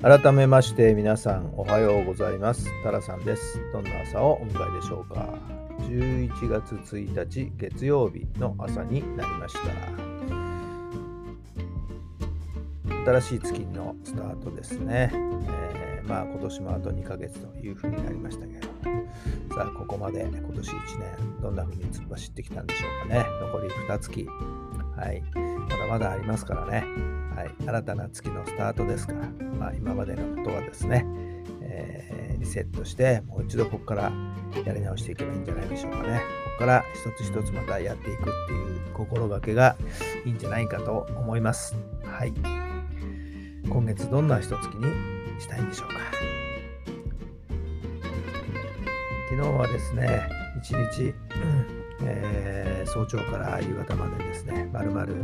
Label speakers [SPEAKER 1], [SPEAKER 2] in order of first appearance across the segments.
[SPEAKER 1] 改めまして皆さんおはようございます。タラさんです。どんな朝をお迎えでしょうか。11月1日月曜日の朝になりました。新しい月のスタートですね、えー、まあ今年もあと2ヶ月というふうになりましたけれど。もさあここまで今年1年どんなふうに突っ走ってきたんでしょうかね。残り2月。はい。まだまだありますからね。はい、新たな月のスタートですから、まあ、今までのことはですね、えー、リセットして、もう一度ここからやり直していけばいいんじゃないでしょうかね。ここから一つ一つまたやっていくっていう心がけがいいんじゃないかと思います。はい。今月どんな一月にしたいんでしょうか。昨日はですね、一日、えー、早朝から夕方までですね、まるまる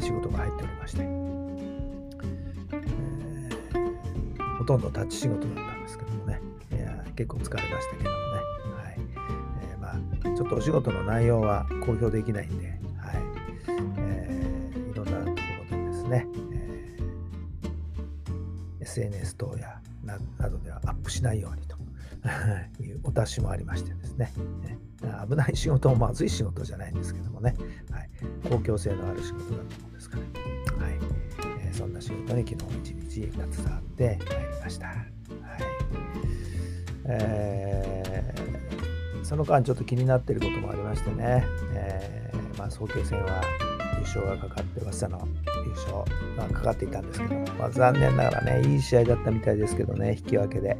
[SPEAKER 1] 仕事が入っておりまして、えー、ほとんどタッチ仕事だったんですけどもね、いや結構疲れましたけどもね、はい。えー、まあ、ちょっとお仕事の内容は公表できないんで、はい。えー、いろんなところでですね、えー、SNS 等やなどではアップしないようにと。い うお達しもありましてですね、危ない仕事もまずい仕事じゃないんですけどもね、はい、公共性のある仕事だと思うんですから、はい。えー、そんな仕事に昨日一日携わってまいりました。はい。えー、その間ちょっと気になっていることもありましてね、えーまあ、早慶戦は優勝がかかって早稲田の。優勝がかかっていたんですけど、まあ、残念ながらねいい試合だったみたいですけどね。引き分けで、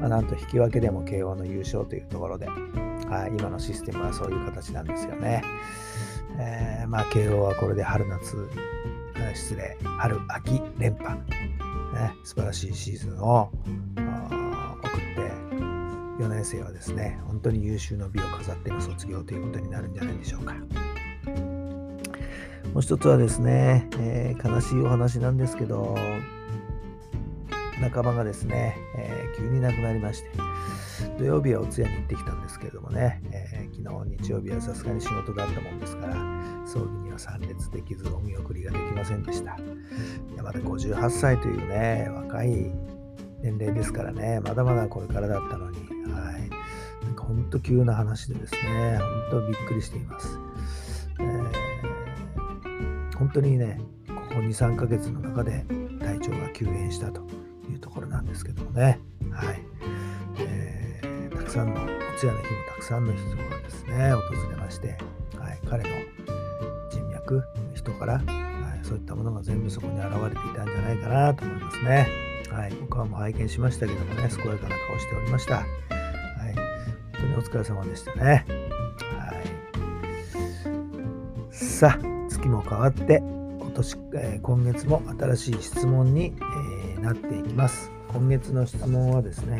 [SPEAKER 1] まあ、なんと引き分けでも慶応の優勝というところで、はい、今のシステムはそういう形なんですよね。えー、まあ、慶応はこれで春夏、失礼、春秋連覇、ね、素晴らしいシーズンを送って、4年生はですね、本当に優秀の美を飾っての卒業ということになるんじゃないでしょうか。もう一つはですね、えー、悲しいお話なんですけど、仲間がですね、えー、急に亡くなりまして、土曜日はお通夜に行ってきたんですけれどもね、えー、昨日日曜日はさすがに仕事だったもんですから、葬儀には参列できずお見送りができませんでした。いやまだ58歳というね、若い年齢ですからね、まだまだこれからだったのに、はい。なんか本当急な話でですね、本当びっくりしています。本当にね、ここ2、3ヶ月の中で体調が急変したというところなんですけどもね、はい。えー、たくさんのお通夜の日もたくさんの人がですね訪れまして、はい、彼の人脈人から、はい、そういったものが全部そこに現れていたんじゃないかなと思いますね。はい、僕はもう拝見しましたけどもね、健やかな顔しておりました。はい、本当にお疲れ様でしたね。はい、さあ、月も変わって、今年、え、今月も新しい質問に、えー、なっていきます。今月の質問はですね、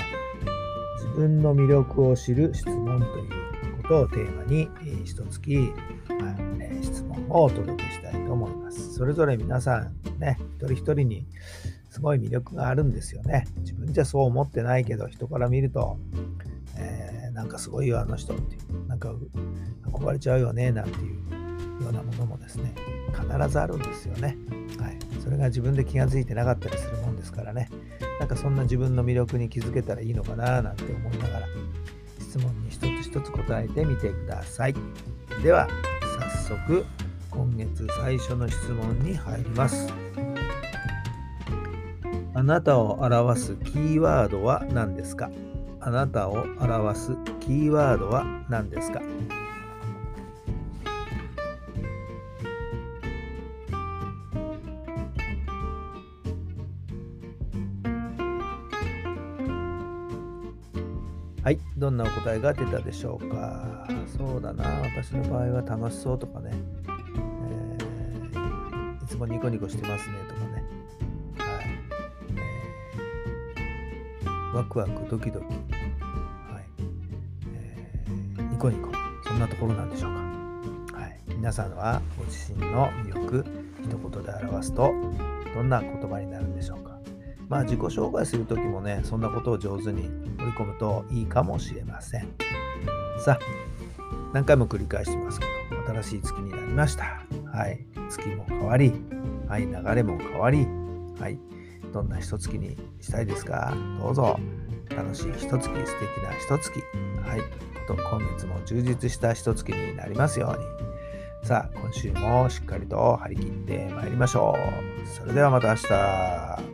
[SPEAKER 1] 自分の魅力を知る質問ということをテーマに、えー、一月、え、質問をお届けしたいと思います。それぞれ皆さんね、一人一人にすごい魅力があるんですよね。自分じゃそう思ってないけど、人から見ると、えー、なんかすごいよ、あの人っていう、なんか憧れちゃうよね、なんていうようなものもですね、必ずあるんですよね。はい。それが自分で気が付いてなかったりするもんですからね。なんかそんな自分の魅力に気づけたらいいのかななんて思いながら質問に一つ一つ答えてみてください。では早速今月最初の質問に入ります。あなたを表すキーワードは何ですか？あなたを表すキーワードは何ですか？はい、どんなお答えが出たでしょうか？そうだな、私の場合は楽しそうとかね、えー、つもニコニコしてますねとかね、はい。えー、ワクワクドキドキ、はい。えー、ニコニコ。そんなところなんでしょうか、はい、皆さんはご自身の魅力一言で表すとどんな言葉になるんでしょうか？まあ自己紹介する時もねそんなことを上手に盛り込むといいかもしれません。さあ何回も繰り返してますけど新しい月になりました。はい。月も変わりはい。流れも変わりはい。どんな一月にしたいですか？どうぞ。楽しい一月素敵な一月。はい。と今月も充実した一月になりますように。さあ今週もしっかりと張り切ってまいりましょう。それではまた明日。